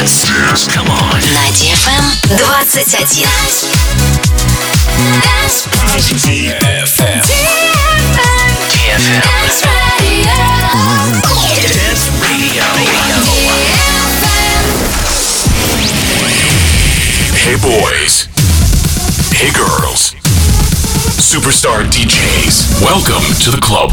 Dance. Dance. Come on. На DFM 21. Dance. DFM. DFM. Dance Radio. Dance Radio. Hey boys. Hey girls. Superstar DJs. Welcome to the club.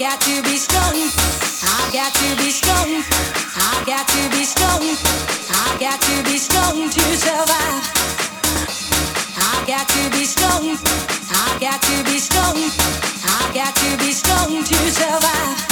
Got you be strong. I've got you be strong. I've got you be strong. I've got you be strong to survive. I've got to be strong. I've got to be strong. I've got to to survive.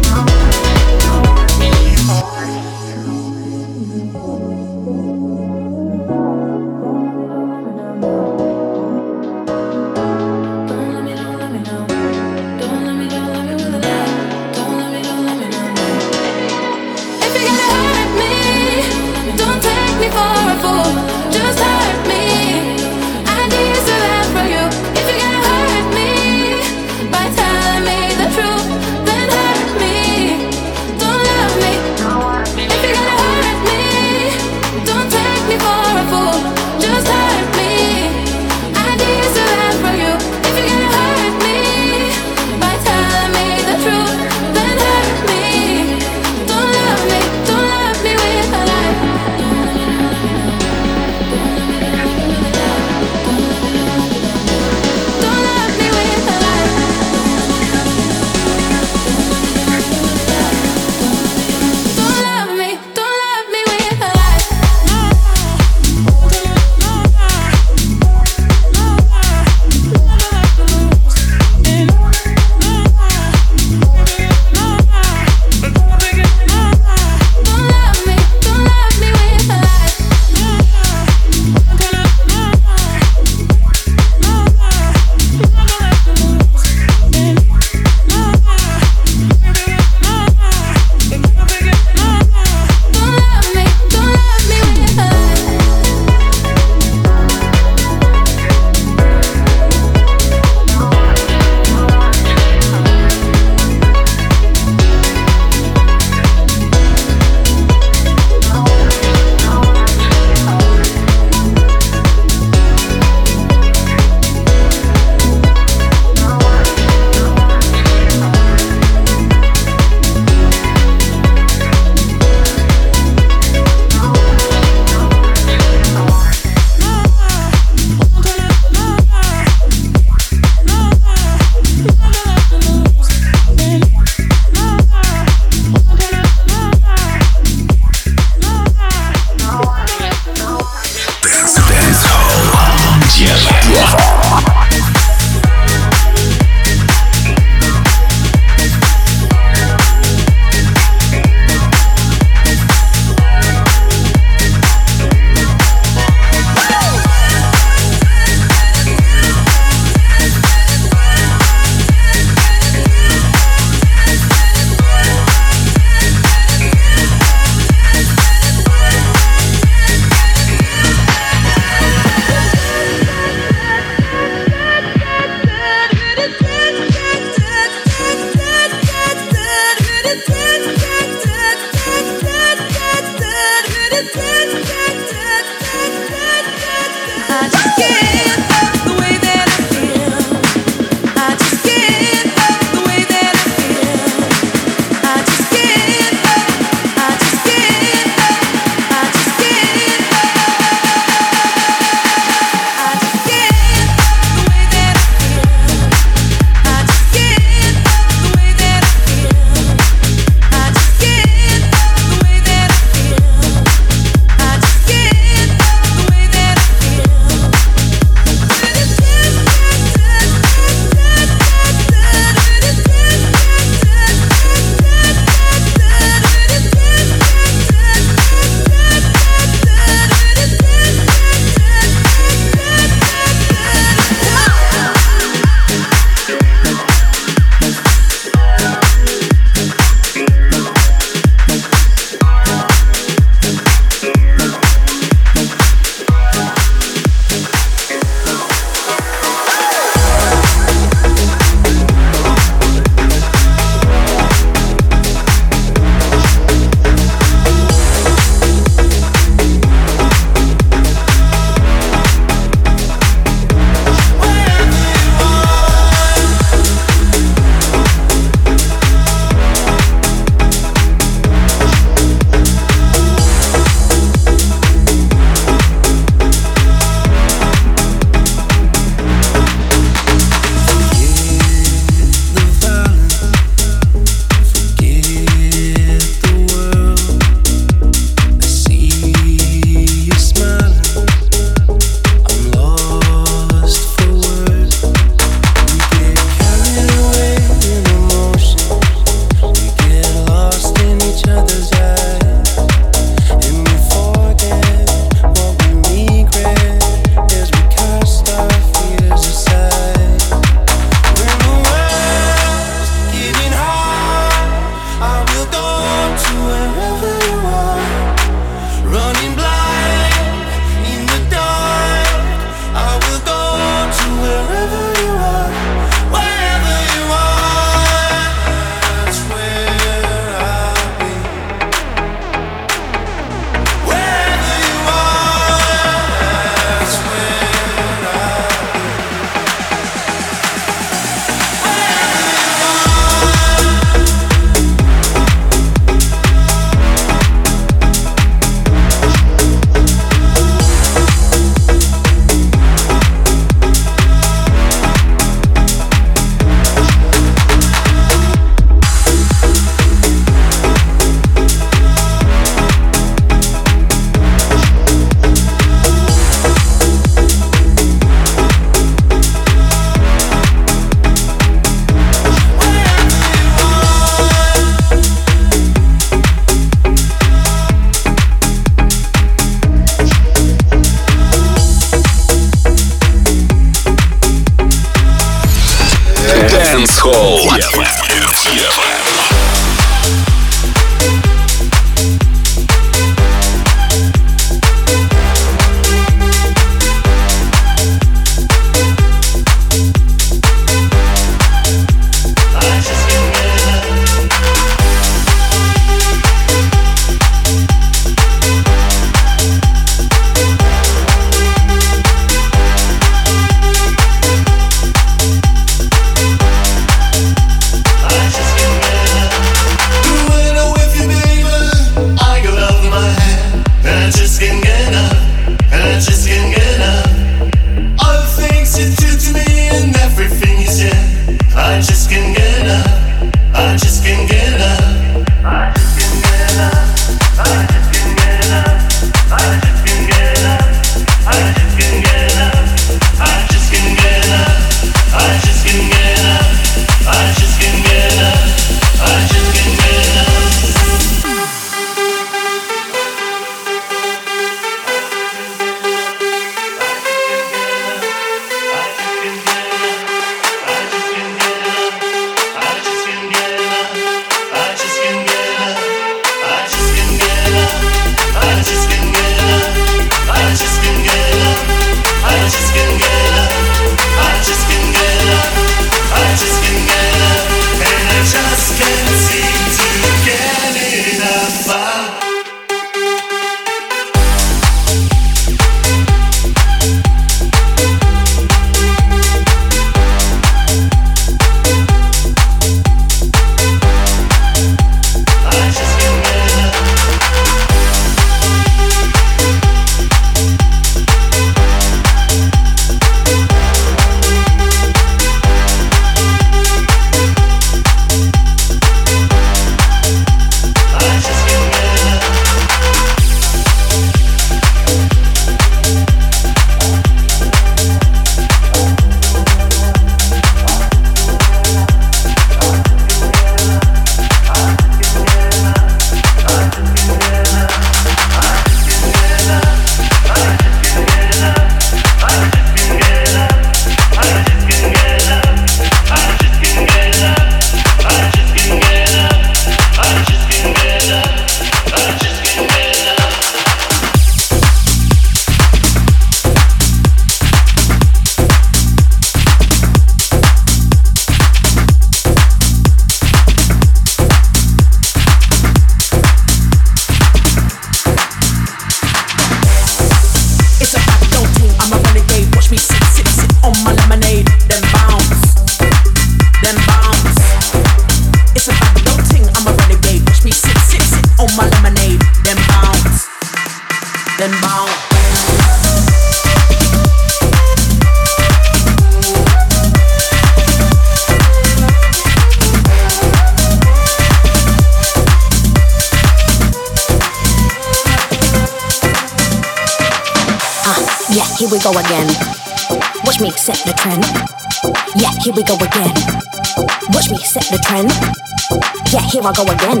I go again.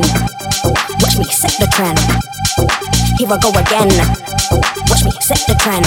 Watch me set the trend. Here I go again. Watch me set the trend.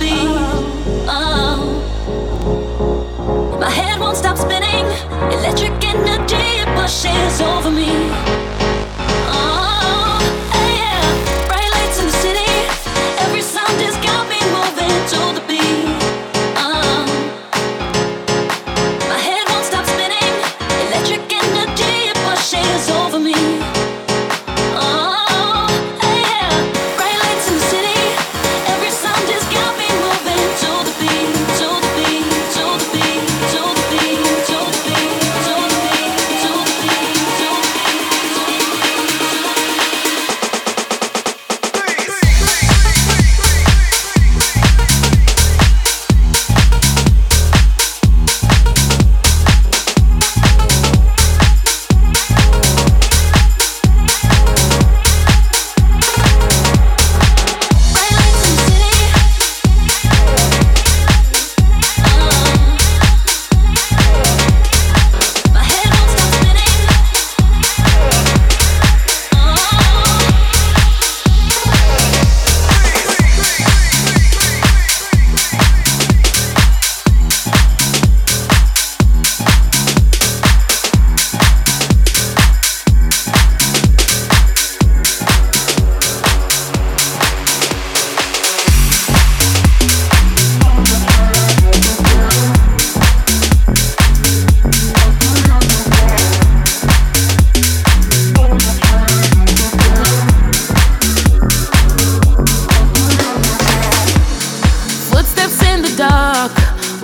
nothing.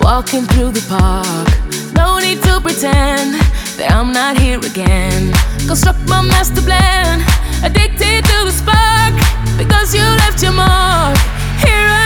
Walking through the park, no need to pretend that I'm not here again. Construct my master plan, addicted to the spark because you left your mark here.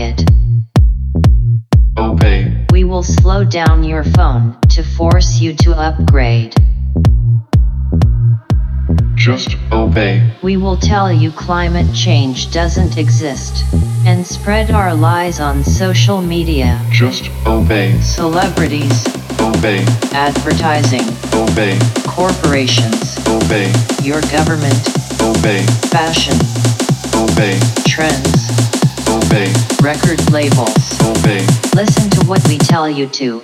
It. Obey. We will slow down your phone to force you to upgrade. Just obey. We will tell you climate change doesn't exist and spread our lies on social media. Just obey. Celebrities, Obey. advertising, Obey. corporations, Obey. your government, Obey. fashion, Obey. trends, Obey. Record labels. Obey. Listen to what we tell you to.